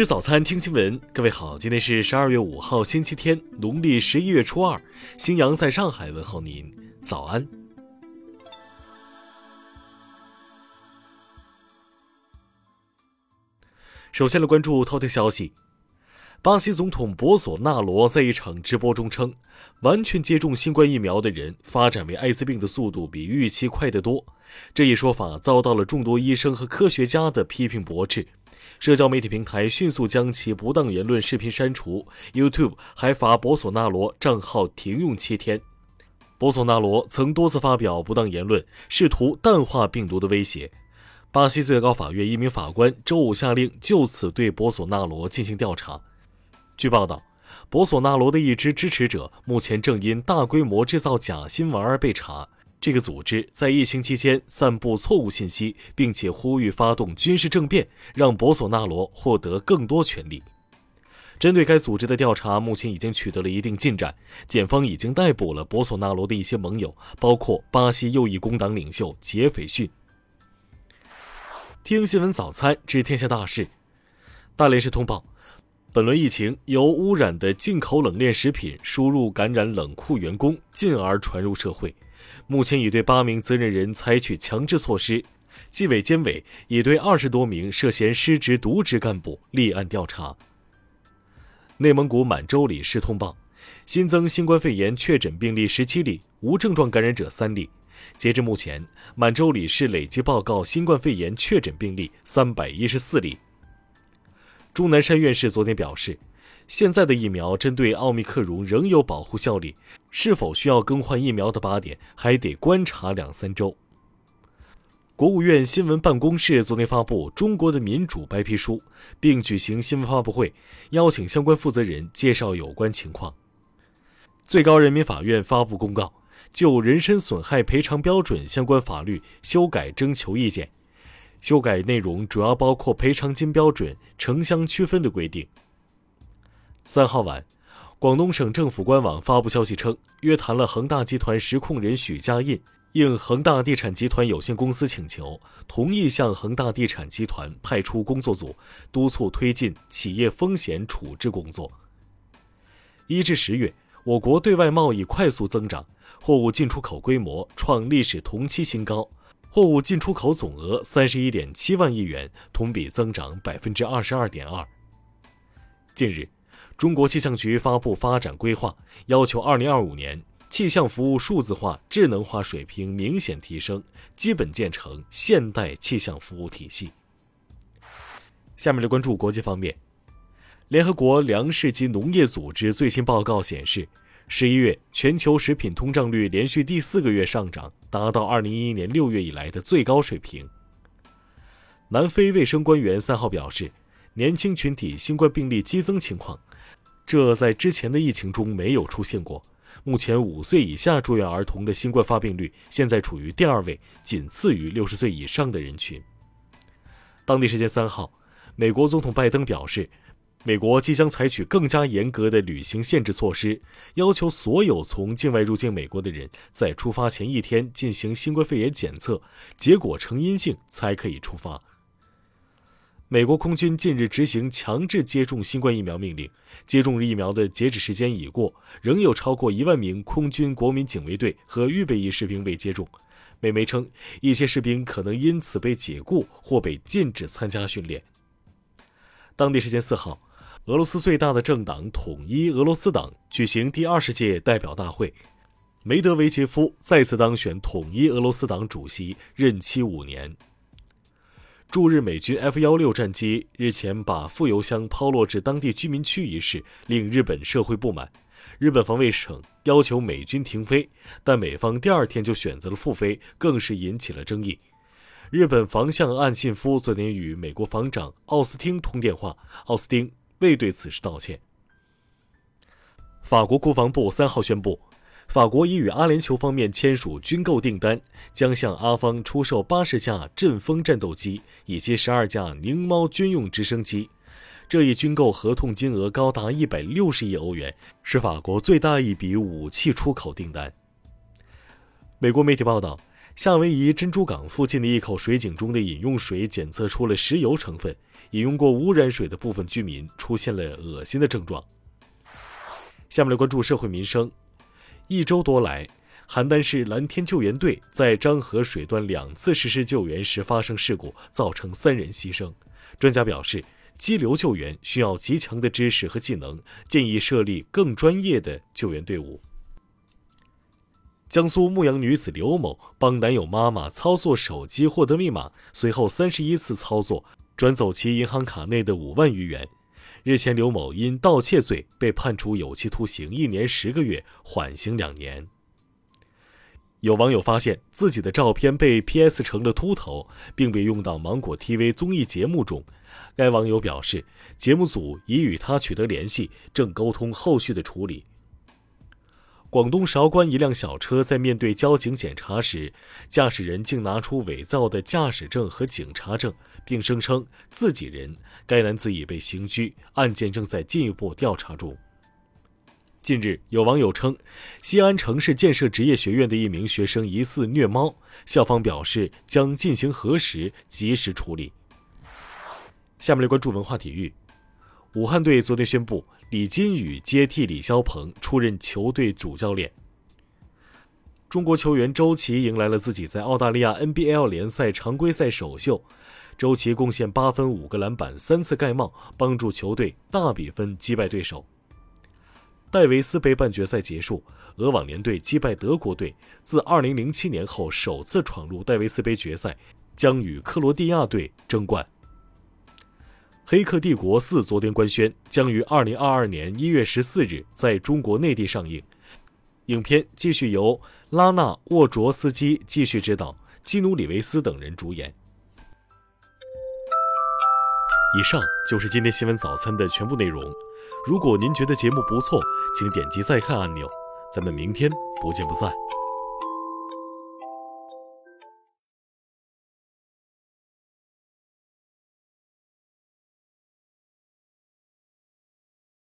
吃早餐，听新闻。各位好，今天是十二月五号，星期天，农历十一月初二。新阳在上海问候您，早安。首先来关注头条消息：巴西总统博索纳罗在一场直播中称，完全接种新冠疫苗的人发展为艾滋病的速度比预期快得多。这一说法遭到了众多医生和科学家的批评驳斥。社交媒体平台迅速将其不当言论视频删除，YouTube 还罚博索纳罗账号停用七天。博索纳罗曾多次发表不当言论，试图淡化病毒的威胁。巴西最高法院一名法官周五下令就此对博索纳罗进行调查。据报道，博索纳罗的一支支持者目前正因大规模制造假新闻而被查。这个组织在疫情期间散布错误信息，并且呼吁发动军事政变，让博索纳罗获得更多权力。针对该组织的调查，目前已经取得了一定进展。检方已经逮捕了博索纳罗的一些盟友，包括巴西右翼工党领袖杰斐逊。听新闻早餐知天下大事。大连市通报，本轮疫情由污染的进口冷链食品输入感染冷库员工，进而传入社会。目前已对八名责任人采取强制措施，纪委监委已对二十多名涉嫌失职渎职干部立案调查。内蒙古满洲里市通报，新增新冠肺炎确诊病例十七例，无症状感染者三例。截至目前，满洲里市累计报告新冠肺炎确诊病例三百一十四例。钟南山院士昨天表示。现在的疫苗针对奥密克戎仍有保护效力，是否需要更换疫苗的靶点还得观察两三周。国务院新闻办公室昨天发布《中国的民主白皮书》，并举行新闻发布会，邀请相关负责人介绍有关情况。最高人民法院发布公告，就人身损害赔偿标准相关法律修改征求意见，修改内容主要包括赔偿金标准、城乡区分的规定。三号晚，广东省政府官网发布消息称，约谈了恒大集团实控人许家印，应恒大地产集团有限公司请求，同意向恒大地产集团派出工作组，督促推进企业风险处置工作。一至十月，我国对外贸易快速增长，货物进出口规模创历史同期新高，货物进出口总额三十一点七万亿元，同比增长百分之二十二点二。近日。中国气象局发布发展规划，要求2025年气象服务数字化、智能化水平明显提升，基本建成现代气象服务体系。下面来关注国际方面，联合国粮食及农业组织最新报告显示，十一月全球食品通胀率连续第四个月上涨，达到2011年6月以来的最高水平。南非卫生官员三号表示，年轻群体新冠病例激增情况。这在之前的疫情中没有出现过。目前五岁以下住院儿童的新冠发病率现在处于第二位，仅次于六十岁以上的人群。当地时间三号，美国总统拜登表示，美国即将采取更加严格的旅行限制措施，要求所有从境外入境美国的人在出发前一天进行新冠肺炎检测，结果呈阴性才可以出发。美国空军近日执行强制接种新冠疫苗命令，接种疫苗的截止时间已过，仍有超过一万名空军国民警卫队和预备役士兵未接种。美媒称，一些士兵可能因此被解雇或被禁止参加训练。当地时间四号，俄罗斯最大的政党统一俄罗斯党举行第二十届代表大会，梅德韦杰夫再次当选统一俄罗斯党主席，任期五年。驻日美军 F 幺六战机日前把副油箱抛落至当地居民区一事，令日本社会不满。日本防卫省要求美军停飞，但美方第二天就选择了复飞，更是引起了争议。日本防相岸信夫昨天与美国防长奥斯汀通电话，奥斯汀未对此事道歉。法国国防部三号宣布。法国已与阿联酋方面签署军购订单，将向阿方出售八十架阵风战斗机以及十二架宁猫军用直升机。这一军购合同金额高达一百六十亿欧元，是法国最大一笔武器出口订单。美国媒体报道，夏威夷珍珠港附近的一口水井中的饮用水检测出了石油成分，饮用过污染水的部分居民出现了恶心的症状。下面来关注社会民生。一周多来，邯郸市蓝天救援队在漳河水段两次实施救援时发生事故，造成三人牺牲。专家表示，激流救援需要极强的知识和技能，建议设立更专业的救援队伍。江苏牧羊女子刘某帮男友妈妈操作手机获得密码，随后三十一次操作转走其银行卡内的五万余元。日前，刘某因盗窃罪被判处有期徒刑一年十个月，缓刑两年。有网友发现自己的照片被 PS 成了秃头，并被用到芒果 TV 综艺节目中。该网友表示，节目组已与他取得联系，正沟通后续的处理。广东韶关一辆小车在面对交警检查时，驾驶人竟拿出伪造的驾驶证和警察证，并声称自己人。该男子已被刑拘，案件正在进一步调查中。近日，有网友称，西安城市建设职业学院的一名学生疑似虐猫，校方表示将进行核实，及时处理。下面来关注文化体育。武汉队昨天宣布，李金羽接替李霄鹏出任球队主教练。中国球员周琦迎来了自己在澳大利亚 NBL 联赛常规赛首秀，周琦贡献八分、五个篮板、三次盖帽，帮助球队大比分击败对手。戴维斯杯半决赛结束，俄网联队击败德国队，自2007年后首次闯入戴维斯杯决赛，将与克罗地亚队争冠。《黑客帝国四》昨天官宣，将于二零二二年一月十四日在中国内地上映。影片继续由拉纳沃卓斯基继续执导，基努里维斯等人主演。以上就是今天新闻早餐的全部内容。如果您觉得节目不错，请点击再看按钮。咱们明天不见不散。